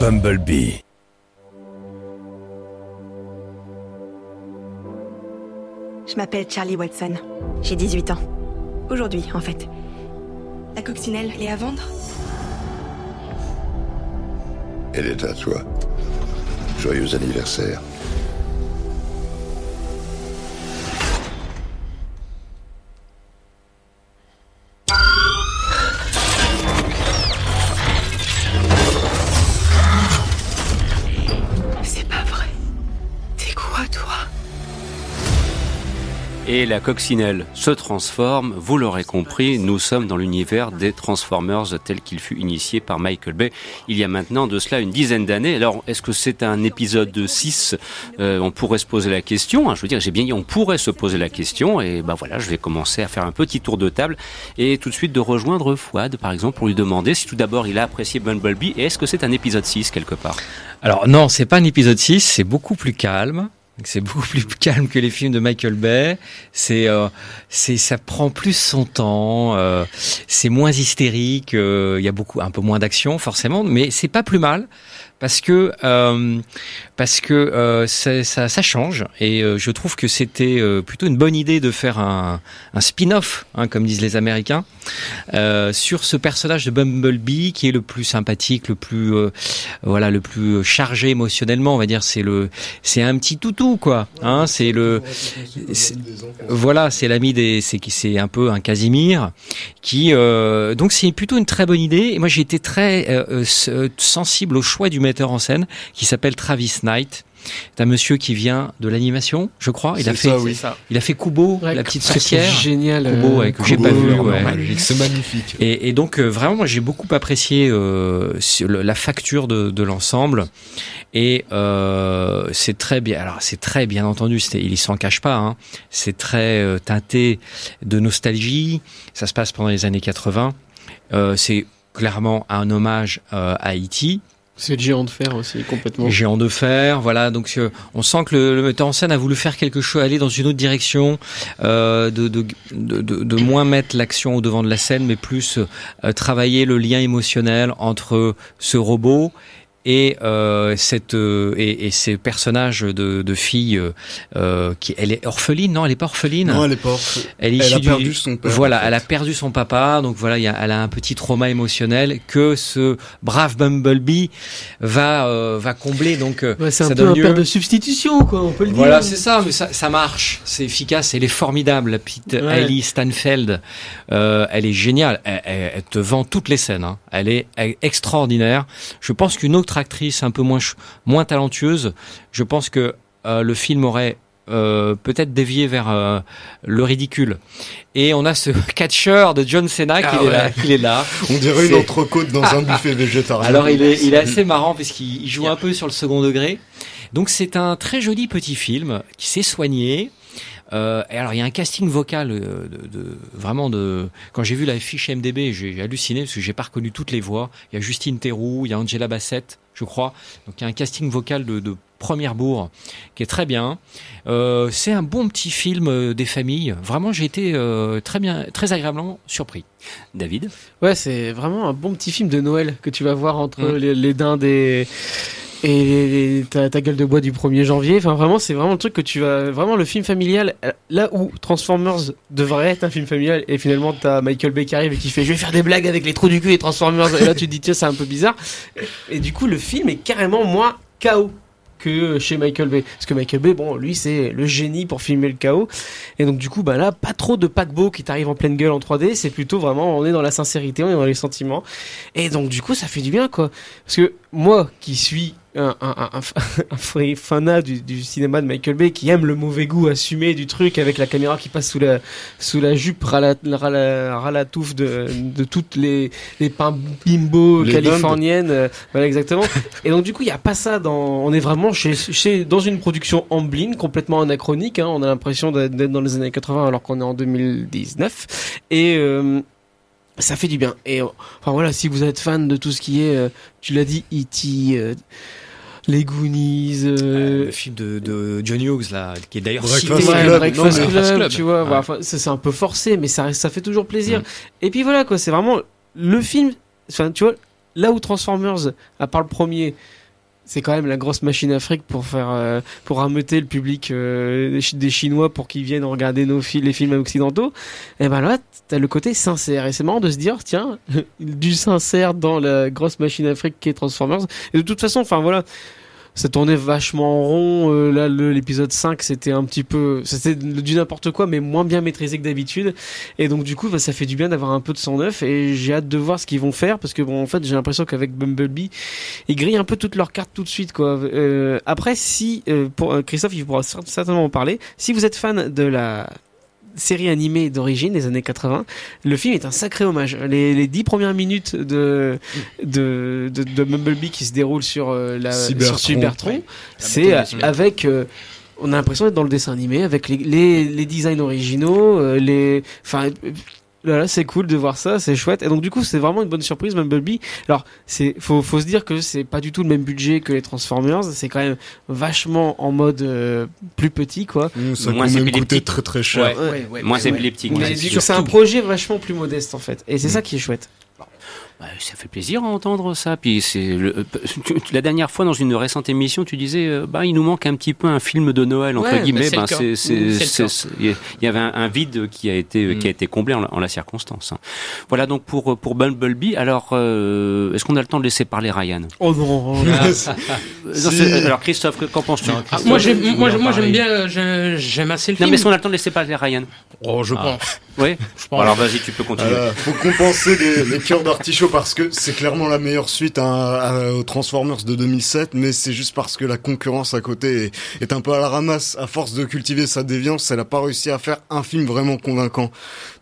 Bumblebee. Je m'appelle Charlie Watson. J'ai 18 ans. Aujourd'hui, en fait. La coccinelle est à vendre Elle est à toi. Joyeux anniversaire. Et la coccinelle se transforme, vous l'aurez compris, nous sommes dans l'univers des Transformers tel qu'il fut initié par Michael Bay il y a maintenant de cela une dizaine d'années. Alors, est-ce que c'est un épisode de 6 Euh, On pourrait se poser la question, hein. je veux dire, j'ai bien dit on pourrait se poser la question, et ben voilà, je vais commencer à faire un petit tour de table, et tout de suite de rejoindre Fouad, par exemple, pour lui demander si tout d'abord il a apprécié Bumblebee, et est-ce que c'est un épisode 6 quelque part? Alors non, c'est pas un épisode 6, c'est beaucoup plus calme. C'est beaucoup plus calme que les films de Michael Bay. C'est, euh, c'est, ça prend plus son temps. euh, c'est moins hystérique. euh, Il y a beaucoup, un peu moins d'action forcément, mais c'est pas plus mal parce que euh, parce que euh, ça, ça change et euh, je trouve que c'était euh, plutôt une bonne idée de faire un, un spin-off, hein, comme disent les Américains, euh, sur ce personnage de Bumblebee qui est le plus sympathique, le plus euh, voilà, le plus chargé émotionnellement, on va dire. C'est le, c'est un petit toutou quoi. Hein, c'est le, voilà, c'est l'ami des, c'est qui, c'est un peu un Casimir qui, euh, donc c'est plutôt une très bonne idée. Et moi j'ai été très sensible au choix du metteur en scène qui s'appelle Travis Knight. C'est un monsieur qui vient de l'animation, je crois. Il a fait, ça, oui. il a fait Kubo, Ouais, la petite sorcière. Génial. Kubo, euh, ouais, que j'ai Kubo, pas vu, euh, ouais. C'est magnifique. Et, et donc euh, vraiment, moi j'ai beaucoup apprécié euh, la facture de, de l'ensemble. Et euh, c'est très bien. Alors c'est très bien entendu. Il s'en cache pas. Hein, c'est très euh, teinté de nostalgie. Ça se passe pendant les années 80. Euh, c'est clairement un hommage euh, à E.T. C'est le géant de fer aussi, complètement. Géant de fer, voilà. Donc euh, on sent que le, metteur en scène a voulu faire quelque chose, aller dans une autre direction, euh, de moins mettre l'action au devant de la scène, mais plus euh, travailler le lien émotionnel entre ce robot et euh, cette euh, et, et ces personnages de, de filles euh, qui elle est orpheline non elle est pas orpheline? Non, elle est pas. orphe- elle est Elle issue a du- perdu son père. voilà, en fait. elle a perdu son papa, donc voilà, il y a, elle a un petit trauma émotionnel que ce brave Bumblebee va euh, va combler. Donc Ouais, c'est ça un peu donne un lieu- père de substitution, quoi, on peut le Voilà, dire. c'est ça, mais ça, ça marche, c'est efficace, elle est formidable, la petite Ouais. Ellie Stanfeld, euh, elle est géniale, elle, elle- elle te vend toutes les scènes, hein. elle est elle est extraordinaire. Je pense qu'une autre actrice un peu moins moins talentueuse, je pense que euh, le film aurait euh, peut-être dévié vers euh, le ridicule. Et on a ce catcheur de John Cena qui Ah est là, ouais. il est là. On dirait une entrecôte dans un buffet végétarien. Alors il est, il est assez marrant parce qu'il il joue un peu sur le second degré. Donc c'est un très joli petit film qui s'est soigné. Euh, et alors il y a un casting vocal de, de- vraiment de quand j'ai vu la fiche MDB j'ai halluciné parce que j'ai pas reconnu toutes les voix il y a Justine Theroux il y a Angela Bassett je crois. Donc il y a un casting vocal de, de première bourre qui est très bien. Euh, c'est un bon petit film euh, des familles. Vraiment j'ai été euh, très bien très agréablement surpris. David? Ouais, c'est vraiment un bon petit film de Noël que tu vas voir entre Mm. les, les dindes et, et ta gueule de bois du 1er janvier. Enfin, vraiment, c'est vraiment le truc que tu vas. Vraiment, le film familial, euh, là où Transformers devrait être un film familial, et finalement, t'as Michael Bay qui arrive et qui fait Je vais faire des blagues avec les trous du cul et Transformers. Et là, tu te dis Tiens, c'est un peu bizarre. Et du coup, le film est carrément moins chaos que chez Michael Bay. Parce que Michael Bay, bon, lui, c'est le génie pour filmer le chaos. Et donc, du coup, bah là, pas trop de paquebot qui t'arrive en pleine gueule en 3D. C'est plutôt vraiment, on est dans la sincérité, on est dans les sentiments. Et donc, du coup, ça fait du bien, quoi. Parce que moi, qui suis un, un, fanat du, du cinéma de Michael Bay, qui aime le mauvais goût assumé du truc avec la caméra qui passe sous la, sous la jupe, ras la, ras la, ras la touffe de, de toutes les, les pains bimbo Les californiennes. euh, voilà, exactement. Et donc, du coup, il n'y a pas ça dans, on est vraiment chez, chez, dans une production Amblin, complètement anachronique, hein. On a l'impression d'être dans les années 80 alors qu'on est en 2019. Et, euh, ça fait du bien. Et enfin voilà, si vous êtes fan de tout ce qui est, euh, tu l'as dit, E.T., euh, les Goonies, euh, le film de, de John Hughes là qui est d'ailleurs Breakfast cité ouais, Club. Breakfast Non, mais- Club, Club. tu vois, Ouais. bah, c'est un peu forcé, mais ça, ça fait toujours plaisir. Mm. Et puis voilà, quoi, c'est vraiment le film, enfin, tu vois, là où Transformers, à part le premier, c'est quand même la grosse machine Afrique pour faire euh, pour rameuter le public euh, des Chinois pour qu'ils viennent regarder nos films les films occidentaux et ben là t'as le côté sincère et c'est marrant de se dire tiens du sincère dans la grosse machine Afrique qui est Transformers et de toute façon enfin voilà ça tournait vachement en rond euh, là l'épisode 5 c'était un petit peu c'était du n'importe quoi mais moins bien maîtrisé que d'habitude et donc du coup bah, ça fait du bien d'avoir un peu de sang neuf et j'ai hâte de voir ce qu'ils vont faire parce que bon en fait j'ai l'impression qu'avec Bumblebee ils grillent un peu toutes leurs cartes tout de suite quoi. Euh, après si euh, pour Christophe il pourra cer- certainement en parler. Si vous êtes fan de la série animée d'origine des années 80, le film est un sacré hommage. Les, les dix premières minutes de de, de, de Bumblebee qui se déroulent sur euh, la Cybertron. c'est euh, avec euh, on a l'impression d'être dans le dessin animé avec les, les, les designs originaux, euh, les enfin euh, voilà, c'est cool de voir ça, c'est chouette. Et donc du coup, c'est vraiment une bonne surprise Bumblebee. Alors, c'est faut faut se dire que c'est pas du tout le même budget que les Transformers, c'est quand même vachement en mode euh, plus petit quoi. Mmh, Ça épileptique. coûté très très cher. Ouais. Ouais, ouais, épileptique. Coup, c'est un projet vachement plus modeste en fait. Et c'est ça qui est chouette. Bah, ça fait plaisir à entendre ça. Puis c'est le- euh, tu- la dernière fois dans une récente émission, tu disais, euh, bah il nous manque un petit peu un film de Noël entre Ouais, guillemets. bah, c'est il y avait un, un vide qui a été Mm. qui a été comblé en, la- en la circonstance. hein. Voilà donc pour pour Bumblebee. Alors euh, est-ce qu'on a le temps de laisser parler Ryan? Oh non. Euh, non, c'est- Alors Christophe, que- qu'en penses-tu? Non, Ah, moi, j'aime, moi, moi, bien, euh, j'ai- j'aime assez le Non film. mais est-ce qu'on a le temps de laisser parler Ryan? Oh, je Ah. pense. Oui. Je pense. Alors vas-y, tu peux continuer. Voilà, faut compenser les, les cœurs d'artichaut parce que c'est clairement la meilleure suite à, à- aux Transformers de 2007, mais c'est juste parce que la concurrence à côté est, est un peu à la ramasse. À force de cultiver sa déviance, elle a pas réussi à faire un film vraiment convaincant.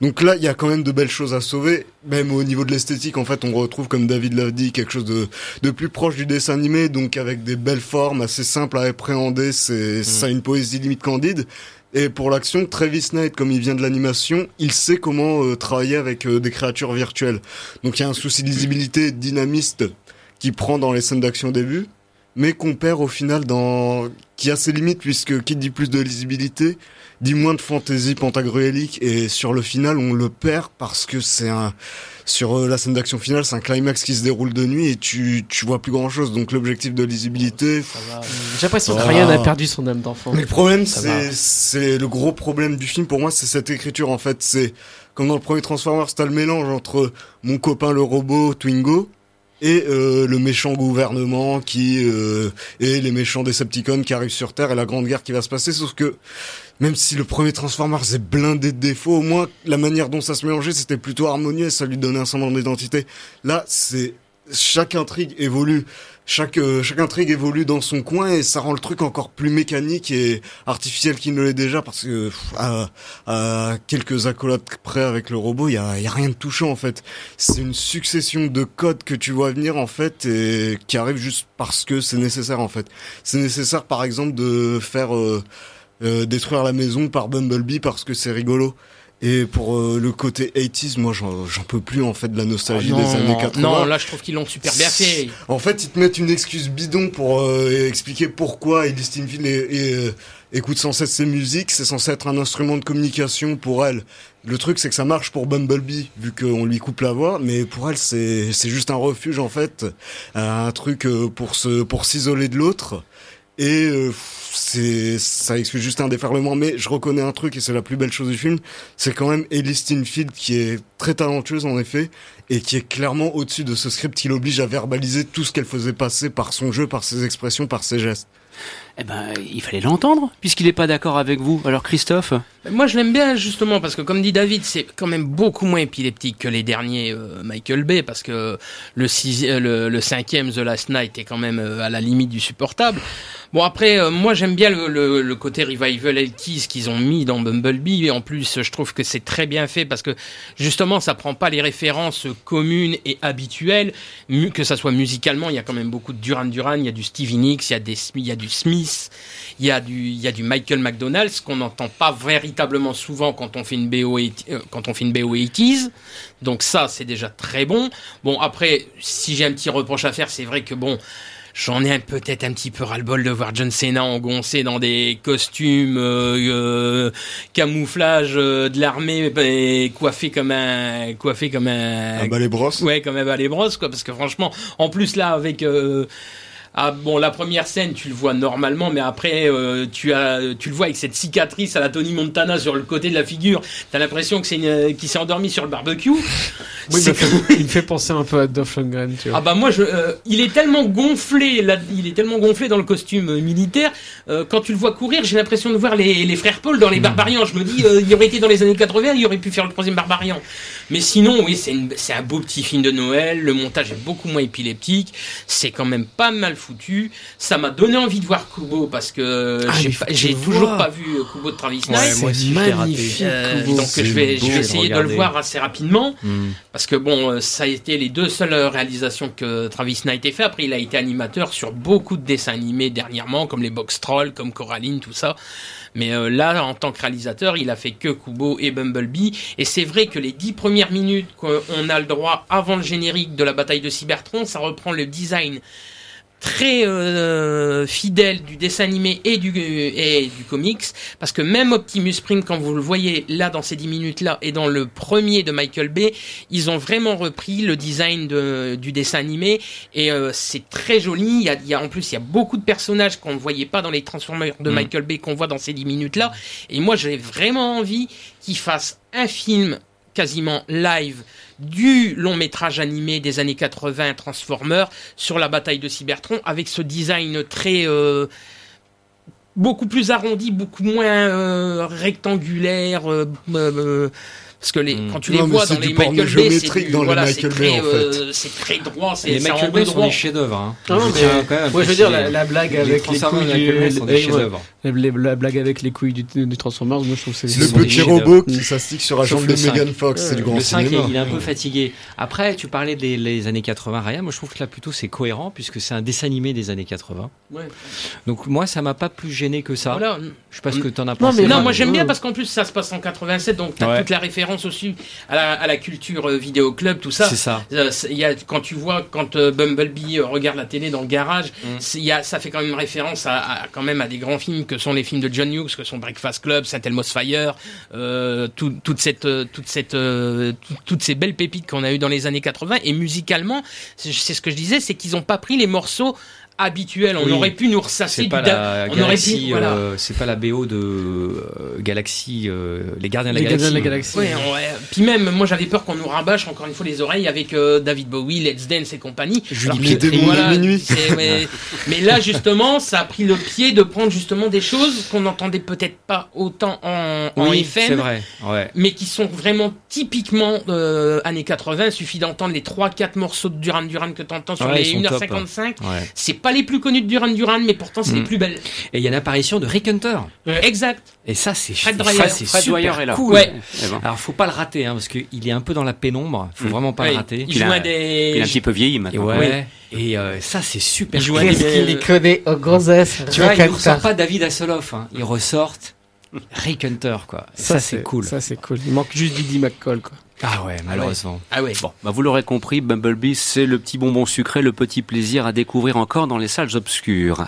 Donc là, il y a quand même de belles choses à sauver, même au niveau de l'esthétique. En fait, on retrouve, comme David l'a dit, quelque chose de, de plus proche du dessin animé, donc avec des belles formes assez simples à appréhender. C'est ça a une poésie limite candide. Et pour l'action, Travis Knight, comme il vient de l'animation, il sait comment euh, travailler avec euh, des créatures virtuelles. Donc il y a un souci de lisibilité dynamiste qui prend dans les scènes d'action au début, mais qu'on perd au final dans... qui a ses limites puisque qui dit plus de lisibilité dit moins de fantaisie pentagruélique et sur le final on le perd parce que c'est un sur euh, la scène d'action finale c'est un climax qui se déroule de nuit et tu tu vois plus grand chose donc l'objectif de lisibilité J'ai l'impression que Ah. Ryan a perdu son âme d'enfant. mais le problème, c'est, c'est le gros problème du film pour moi, c'est cette écriture en fait. C'est comme dans le premier Transformers, t'as le mélange entre mon copain le robot Twingo et euh, le méchant gouvernement qui euh, et les méchants Decepticons qui arrivent sur Terre et la grande guerre qui va se passer. Sauf que même si le premier Transformers est blindé de défauts, au moins la manière dont ça se mélangeait, c'était plutôt harmonieux et ça lui donnait un semblant d'identité. Là, c'est chaque intrigue évolue. Chaque, euh, chaque intrigue évolue dans son coin et ça rend le truc encore plus mécanique et artificiel qu'il ne l'est déjà parce que à quelques accolades près avec le robot, il y a, y a rien de touchant en fait. C'est une succession de codes que tu vois venir en fait et qui arrivent juste parce que c'est nécessaire en fait. C'est nécessaire par exemple de faire euh, euh, détruire la maison par Bumblebee parce que c'est rigolo. Et pour euh, le côté 80s, moi j'en peux plus en fait de la nostalgie non, des années 80. non, là, je trouve qu'ils l'ont super bien fait. En fait, ils te mettent une excuse bidon pour euh, expliquer pourquoi Ellie est, euh, écoute sans cesse ses musiques. C'est censé être un instrument de communication pour elle. Le truc, c'est que ça marche pour Bumblebee, vu qu'on lui coupe la voix, mais pour elle, c'est c'est juste un refuge en fait, un truc euh, pour se pour s'isoler de l'autre. Et euh, c'est ça excuse juste un déferlement, mais je reconnais un truc et c'est la plus belle chose du film, c'est quand même Ellie Steinfeld qui est très talentueuse en effet et qui est clairement au-dessus de ce script qui l'oblige à verbaliser tout ce qu'elle faisait passer par son jeu, par ses expressions, par ses gestes. Eh ben, il fallait l'entendre, puisqu'il n'est pas d'accord avec vous. Alors Christophe Moi, je l'aime bien justement parce que, comme dit David, c'est quand même beaucoup moins épileptique que les derniers euh, Michael Bay parce que le, sixi- le, le cinquième The Last Night est quand même euh, à la limite du supportable. Bon après, euh, moi j'aime bien le, le, le côté revival 80s qu'ils ont mis dans Bumblebee et en plus je trouve que c'est très bien fait parce que justement ça prend pas les références communes et habituelles, que ça soit musicalement, il y a quand même beaucoup de Duran Duran, il y a du Stevie Nicks, il y a des il y a du Smith, il y a du il y a du Michael McDonald, ce qu'on n'entend pas véritablement souvent quand on fait une BO 80 euh, quand on fait une BO 80s. Donc ça c'est déjà très bon. Bon après si j'ai un petit reproche à faire, c'est vrai que bon j'en ai un- peut-être un petit peu ras-le-bol de voir John Cena engoncé dans des costumes euh, euh, camouflage euh, de l'armée et coiffé comme un coiffé comme un bah les brosses. Ouais, même à les brosses, quoi, parce que franchement, en plus là, avec euh, ah bon, la première scène, tu le vois normalement, mais après, euh, tu as, tu le vois avec cette cicatrice à la Tony Montana sur le côté de la figure. T'as l'impression que c'est une, qu'il s'est endormi sur le barbecue. Oui, il, me fait, il me fait penser un peu à Dolph Lundgren, tu vois. ah bah moi je, euh, il est tellement gonflé là, il est tellement gonflé dans le costume euh, militaire. euh, quand tu le vois courir, j'ai l'impression de voir les, les frères Paul dans les Barbarians. Je me dis, euh, il aurait été dans les années 80, il aurait pu faire le troisième Barbarian. Mais sinon, oui, c'est une- c'est un beau petit film de Noël. Le montage est beaucoup moins épileptique. C'est quand même pas mal foutu. Ça m'a donné envie de voir Kubo parce que Ah, j'ai toujours vois. pas vu euh, Kubo de Travis Ouais, Knight. moi aussi, magnifique. Euh, Kubo. donc je vais, je vais essayer de le voir assez rapidement. Hmm. Parce que bon, euh, ça a été les deux seules réalisations que Travis Knight ait fait. Après, il a été animateur sur beaucoup de dessins animés dernièrement, comme les Box Trolls, comme Coraline, tout ça. Mais euh, là, en tant que réalisateur, il a fait que Kubo et Bumblebee. Et c'est vrai que les dix premières minutes qu'on a le droit avant le générique de la bataille de Cybertron, ça reprend le design très euh, fidèle du dessin animé et du, et du comics, parce que même Optimus Prime, quand vous le voyez là dans ces 10 minutes-là, et dans le premier de Michael Bay, ils ont vraiment repris le design de, du dessin animé, et euh, c'est très joli, il y, a, il y a en plus il y a beaucoup de personnages qu'on ne voyait pas dans les Transformers de Mm. Michael Bay qu'on voit dans ces 10 minutes-là, et moi j'ai vraiment envie qu'ils fassent un film quasiment live du long métrage animé des années 80 Transformers sur la bataille de Cybertron avec ce design très euh, beaucoup plus arrondi, beaucoup moins euh, rectangulaire euh, parce que les, Mm. quand tu Non, les vois c'est dans les Michael Bay, c'est voilà, très, en fait. euh, c'est très droit, c'est Les Michael Bay sont des chefs-d'œuvre. Hein. Ah non, Je mais- tiens quand même à Moi, je veux dire, la, blague Les avec les couilles du... sont des les- chefs-d'œuvre. les- les- la blague avec les couilles du, du Transformers, moi, je trouve que c'est... Le petit robot qui s'astique sur la jambe de. Megan Fox, c'est du grand Le 5, cinéma. il est un peu fatigué. Après, tu parlais des années 80, Ryan. Moi, je trouve que là, plutôt, c'est cohérent puisque c'est un dessin animé des années 80. Ouais. Donc, moi, ça m'a pas plus gêné que ça. Je sais pas ce que t'en as Non, pensé. mais Non, moi j'aime bien parce qu'en plus ça se passe en 87, donc t'as toute la référence aussi à la, à la culture euh, vidéo club, tout ça. C'est ça. Euh, il y a, quand tu vois quand euh, Bumblebee regarde la télé dans le garage, Mm. il y a, ça fait quand même référence à, à- quand même à des grands films que sont les films de John Hughes, que sont Breakfast Club, Saint Elmo's Fire, euh, tout- toute cette, toute cette, euh, tout- toutes ces belles pépites qu'on a eues dans les années 80. Et musicalement, c'est ce que je disais, c'est qu'ils ont pas pris les morceaux habituels. On Oui. aurait pu nous ressasser C'est du pas da- la on aurait pu, voilà. euh, c'est pas la BO de euh, Galaxy, euh, les Gardiens de la Les Galaxie. De la Galaxie. Ouais, ouais. Puis même, moi j'avais peur qu'on nous rabâche encore une fois les oreilles avec euh, David Bowie, Let's Dance et compagnie. Julie que- voilà, ouais. Mais là justement, ça a pris le pied de prendre justement des choses qu'on n'entendait peut-être pas autant en, en Oui, FM. c'est vrai. Ouais. Mais qui sont vraiment typiquement euh, années 80. Suffit d'entendre les 3-4 morceaux de Duran Duran que t'entends sur Ouais, les ils sont top. 1h55. ouais. C'est pas les plus connus de Duran Duran, mais pourtant c'est Mm. les plus belles. Et il y a l'apparition de Rick Hunter. Exact. Et ça, c'est Fred c'est Fred super Dwyer est là. cool. Ouais. Alors, faut pas le rater, hein, parce qu'il est un peu dans la pénombre. Faut Mm. vraiment pas Ouais, le rater. il joue à des. il a un petit peu vieilli Et maintenant. ouais. Et euh, ça, c'est super. Il joue cool. à des- Qu'est-ce qu'il les connaît au gros S Tu vois, ils ne ressortent pas David Hasselhoff. Hein. Ils ressortent Rick Hunter, quoi. Ça, c'est cool. Ça, c'est cool. Il manque juste Didi McCall, quoi. Ah ouais, malheureusement. Ah ouais. Bon, bah vous l'aurez compris, Bumblebee, c'est le petit bonbon sucré, le petit plaisir à découvrir encore dans les salles obscures.